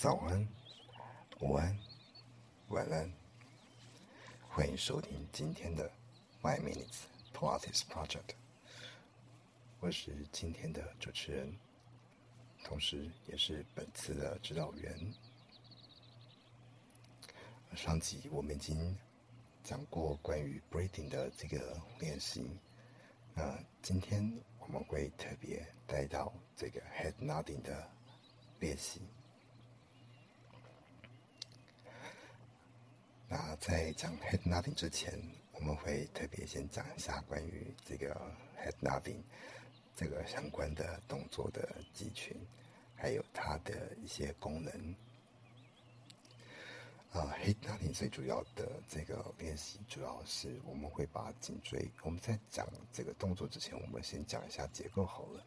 早安，午安，晚安，欢迎收听今天的 My Minutes Pilates Project。我是今天的主持人，同时也是本次的指导员。上集我们已经讲过关于 Breathing 的这个练习，那今天我们会特别带到这个 Head Nodding 的练习。那在讲 head nothing 之前，我们会特别先讲一下关于这个 head nothing 这个相关的动作的肌群，还有它的一些功能。啊，head nodding 最主要的这个练习，主要是我们会把颈椎。我们在讲这个动作之前，我们先讲一下结构好了。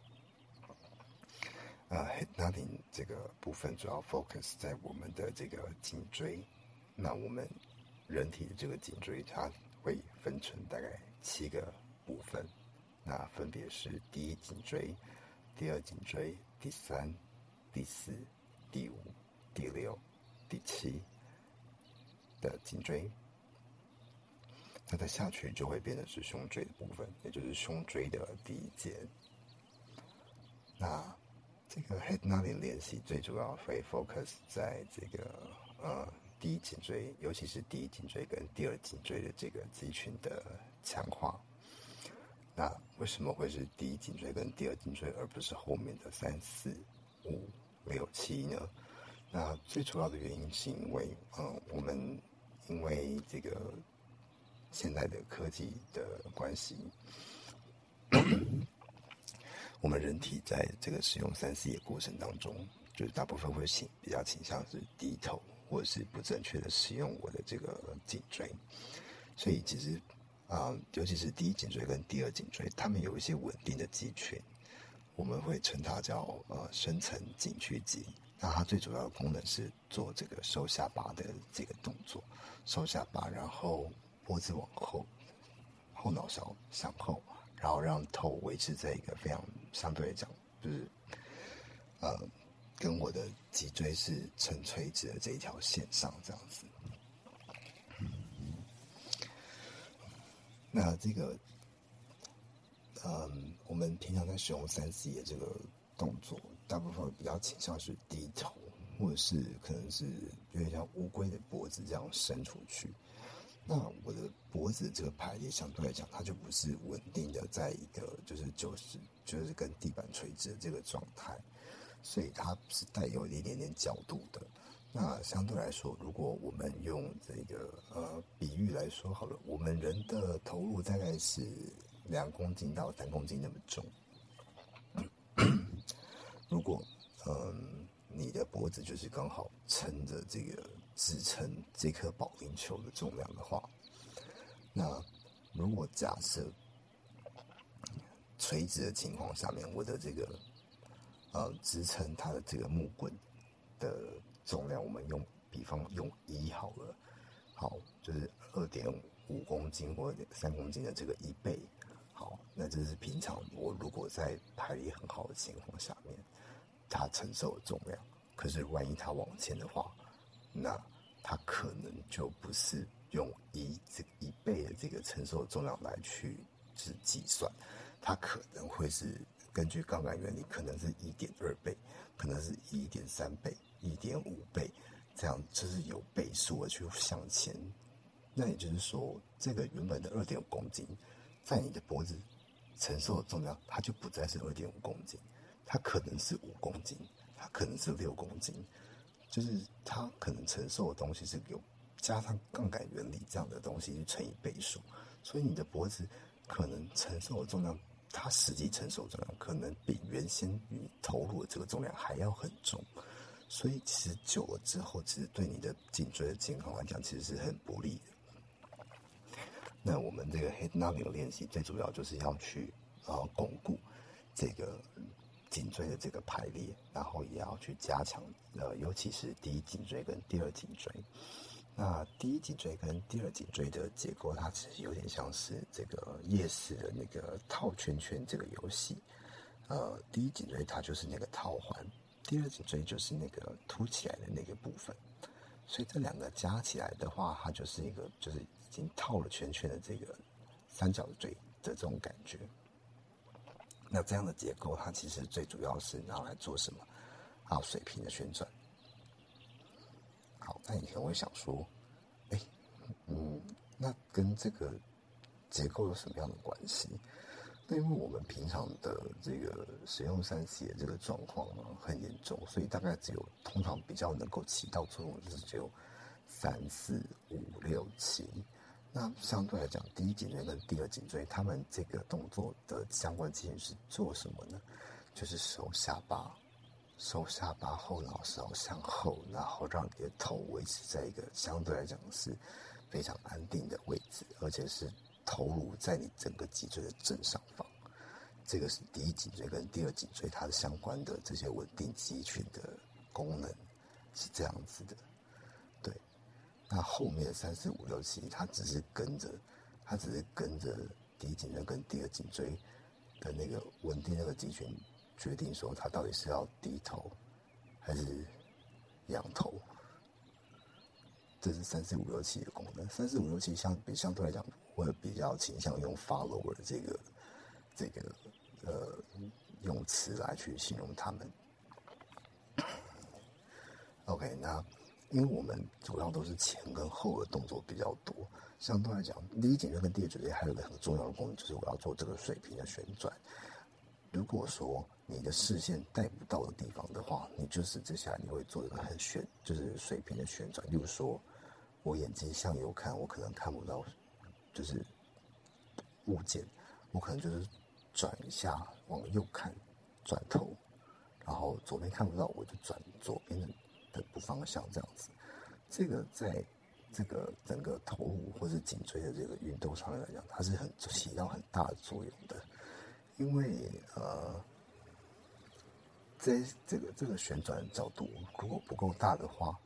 啊，head nodding 这个部分主要 focus 在我们的这个颈椎。那我们人体的这个颈椎，它会分成大概七个部分，那分别是第一颈椎、第二颈椎、第三、第四、第五、第六、第七的颈椎。那再下去就会变成是胸椎的部分，也就是胸椎的第一节。那这个 head nodding 练习最主要会 focus 在这个呃。第一颈椎，尤其是第一颈椎跟第二颈椎的这个肌群的强化。那为什么会是第一颈椎跟第二颈椎，而不是后面的三四五六七呢？那最主要的原因是因为，嗯，我们因为这个现在的科技的关系，我们人体在这个使用三 C 的过程当中，就是大部分会倾比较倾向是低头。或是不正确的使用我的这个颈椎，所以其实啊，尤其是第一颈椎跟第二颈椎，它们有一些稳定的肌群，我们会称它叫呃深层颈屈肌。那它最主要的功能是做这个收下巴的这个动作，收下巴，然后脖子往后，后脑勺向后，然后让头维持在一个非常相对来讲就是呃。跟我的脊椎是成垂直的这一条线上，这样子。那这个，嗯，我们平常在使用三 C 的这个动作，大部分比较倾向是低头，或者是可能是有点像乌龟的脖子这样伸出去。那我的脖子这个排列相对来讲，它就不是稳定的，在一个就是就是就是跟地板垂直的这个状态。所以它是带有一点点角度的。那相对来说，如果我们用这个呃比喻来说好了，我们人的头颅大概是两公斤到三公斤那么重。如果嗯你的脖子就是刚好撑着这个支撑这颗保龄球的重量的话，那如果假设垂直的情况下面，我的这个。呃，支撑它的这个木棍的重量，我们用比方用一好了，好，就是二点五公斤或者三公斤的这个一倍，好，那这是平常我如果在排力很好的情况下面，它承受的重量。可是万一它往前的话，那它可能就不是用一这一倍的这个承受重量来去是计算，它可能会是。根据杠杆原理，可能是一点二倍，可能是一点三倍、一点五倍，这样就是有倍数的去向前。那也就是说，这个原本的二点五公斤，在你的脖子承受的重量，它就不再是二点五公斤，它可能是五公斤，它可能是六公斤，就是它可能承受的东西是有加上杠杆原理这样的东西去乘以倍数，所以你的脖子可能承受的重量。它实际承受重量可能比原先你投入的这个重量还要很重，所以其实久了之后，其实对你的颈椎的健康来讲，其实是很不利的。那我们这个 head nodding 练习最主要就是要去啊巩固这个颈椎的这个排列，然后也要去加强呃，尤其是第一颈椎跟第二颈椎。那第一颈椎跟第二颈椎的结构，它其实有点像是这个夜市的那个套圈圈这个游戏。呃，第一颈椎它就是那个套环，第二颈椎就是那个凸起来的那个部分，所以这两个加起来的话，它就是一个就是已经套了圈圈的这个三角锥的这种感觉。那这样的结构，它其实最主要是拿来做什么？啊，水平的旋转。那你可能会想说，哎，嗯，那跟这个结构有什么样的关系？那因为我们平常的这个使用三 C 的这个状况呢很严重，所以大概只有通常比较能够起到作用，就是只有三四五六七。那相对来讲，第一颈椎跟第二颈椎，他们这个动作的相关机能是做什么呢？就是收下巴，收下巴后脑勺向后，然后让你的头维持在一个相对来讲是非常安定的位置，而且是。头颅在你整个脊椎的正上方，这个是第一颈椎跟第二颈椎它的相关的这些稳定肌群的功能是这样子的。对，那后面三四五六七，它只是跟着，它只是跟着第一颈椎跟第二颈椎的那个稳定那个肌群，决定说他到底是要低头还是仰头。这是三四五六七的功能。三四五六七相比相对来讲。我比较倾向用 follower 这个这个呃用词来去形容他们。OK，那因为我们主要都是前跟后的动作比较多，相对来讲，第一颈椎跟第二颈椎还有一个很重要的功能，就是我要做这个水平的旋转。如果说你的视线带不到的地方的话，你就是接下你会做一个很旋，就是水平的旋转。例如说，我眼睛向右看，我可能看不到。就是物件，我可能就是转一下往右看，转头，然后左边看不到，我就转左边的的不方向这样子。这个在这个整个头或者颈椎的这个运动上面来讲，它是很起到很大的作用的。因为呃，在这个这个旋转角度如果不够大的话，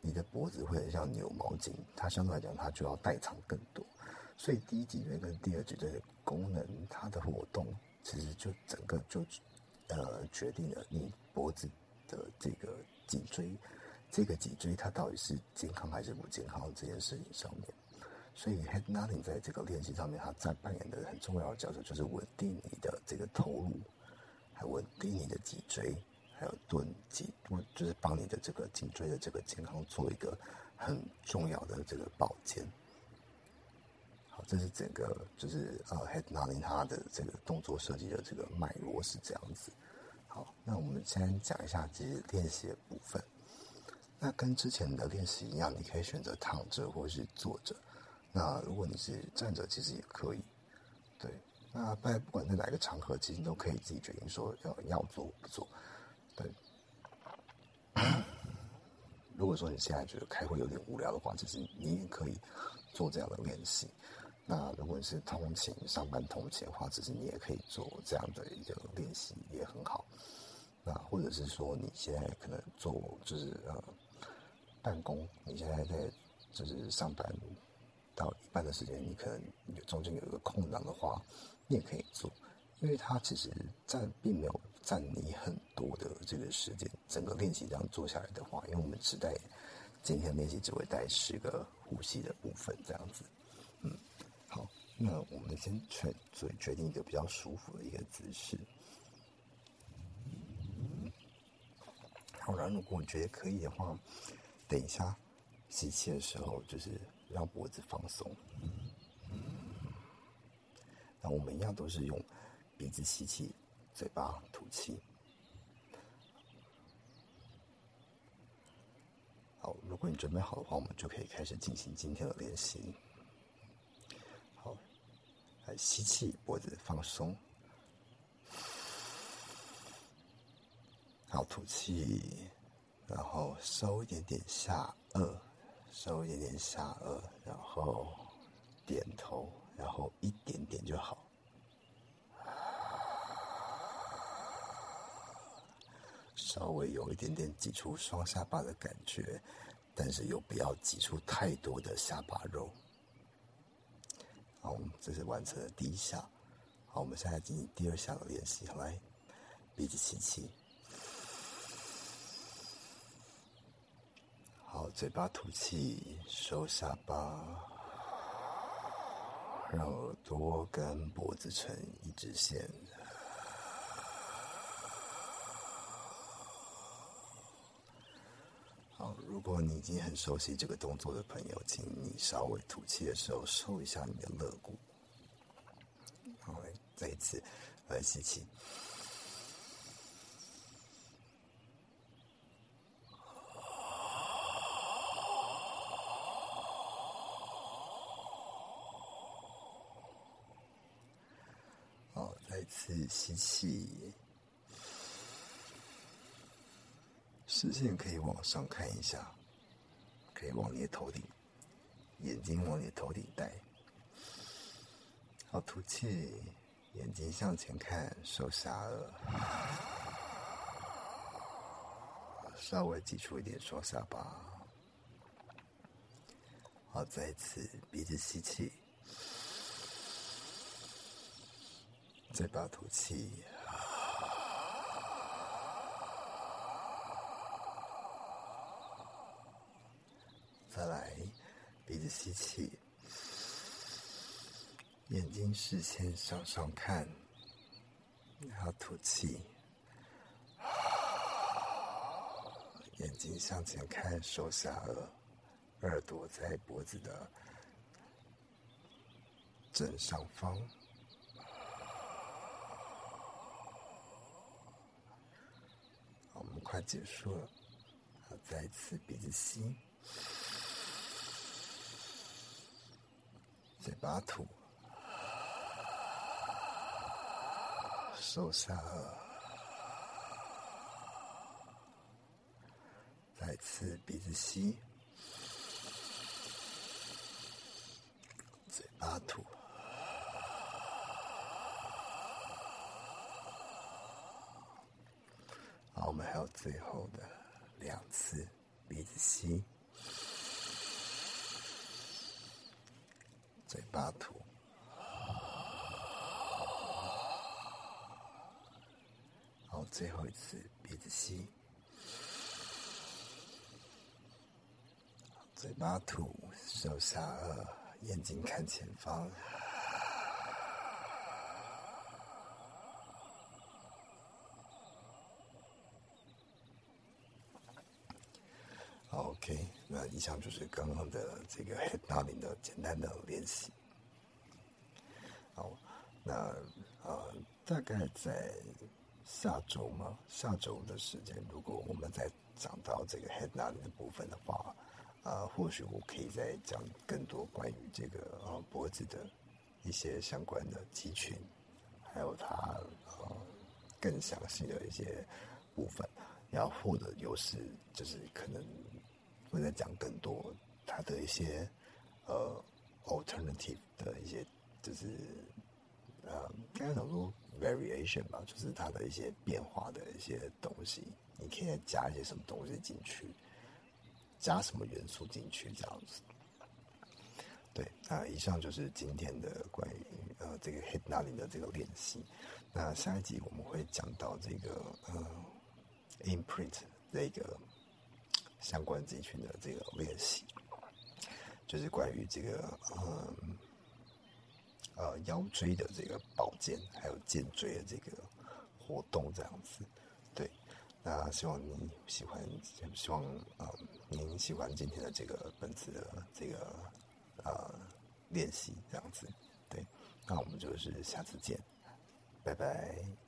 你的脖子会很像扭毛巾，它相对来讲它就要代偿更多。所以第一脊椎跟第二脊椎的功能，它的活动其实就整个就呃决定了你脖子的这个颈椎，这个脊椎它到底是健康还是不健康这件事情上面。所以 head nodding 在这个练习上面，它在扮演的很重要的角色，就是稳定你的这个头颅，还稳定你的脊椎，还有蹲脊，就是帮你的这个颈椎的这个健康做一个很重要的这个保健。好这是整个就是呃，head nodding 它的这个动作设计的这个脉络是这样子。好，那我们先讲一下这些练习的部分。那跟之前的练习一样，你可以选择躺着或是坐着。那如果你是站着，其实也可以。对，那在不管在哪个场合，其实都可以自己决定说要要做不做。对。如果说你现在觉得开会有点无聊的话，其实你也可以做这样的练习。那如果你是通勤上班通勤的话，其实你也可以做这样的一个练习，也很好。那或者是说你现在可能做就是呃办公，你现在在就是上班到一半的时间，你可能有中间有一个空档的话，你也可以做，因为它其实占并没有占你很多的这个时间。整个练习这样做下来的话，因为我们只带今天练习只会带十个呼吸的部分这样子，嗯。好那我们先选，所以决定一个比较舒服的一个姿势。好，然后如果你觉得可以的话，等一下吸气的时候，就是让脖子放松。那我们一样都是用鼻子吸气，嘴巴吐气。好，如果你准备好的话，我们就可以开始进行今天的练习。好，来吸气，脖子放松，好吐气，然后收一点点下颚，收一点点下颚，然后点头，然后一点点就好。稍微有一点点挤出双下巴的感觉，但是又不要挤出太多的下巴肉。好，我们这是完成了第一下。好，我们现在进行第二下的练习。来，鼻子吸气，好，嘴巴吐气，收下巴，让耳朵跟脖子成一直线。好，如果你已经很熟悉这个动作的朋友，请你稍微吐气的时候收一下你的肋骨。好，再一次来吸气。好再次吸气，视线可以往上看一下，可以往你的头顶，眼睛往你的头顶带。好，吐气，眼睛向前看，收下颚，稍微挤出一点双下巴。好，再一次鼻子吸气。嘴巴吐气，再来，鼻子吸气，眼睛视线向上看，然后吐气，眼睛向前看，收下颚，耳朵在脖子的正上方。我们快结束了，好，再一次鼻子吸，嘴巴吐，收下，再次鼻子吸，嘴巴吐。好，我们还到最后的两次，鼻子吸，嘴巴吐。好，最后一次，鼻子吸，嘴巴吐，手下颚，眼睛看前方。那以上就是刚刚的这个 head nodding 的简单的练习。好，那呃，大概在下周嘛，下周的时间，如果我们再讲到这个 head nodding 的部分的话，啊，或许我可以再讲更多关于这个呃脖子的一些相关的肌群，还有它呃更详细的一些部分，然后或者有时就是可能。会再讲更多它的一些呃 alternative 的一些，就是呃，刚才讲说 variation 吧，就是它的一些变化的一些东西，你可以加一些什么东西进去，加什么元素进去这样子。对，那以上就是今天的关于呃这个 hit 哪里的这个练习。那下一集我们会讲到这个呃 imprint 这个。相关肌群的这个练习，就是关于这个呃呃腰椎的这个保健，还有肩椎的这个活动这样子。对，那希望你喜欢，希望呃您喜欢今天的这个本次的这个呃练习这样子。对，那我们就是下次见，拜拜。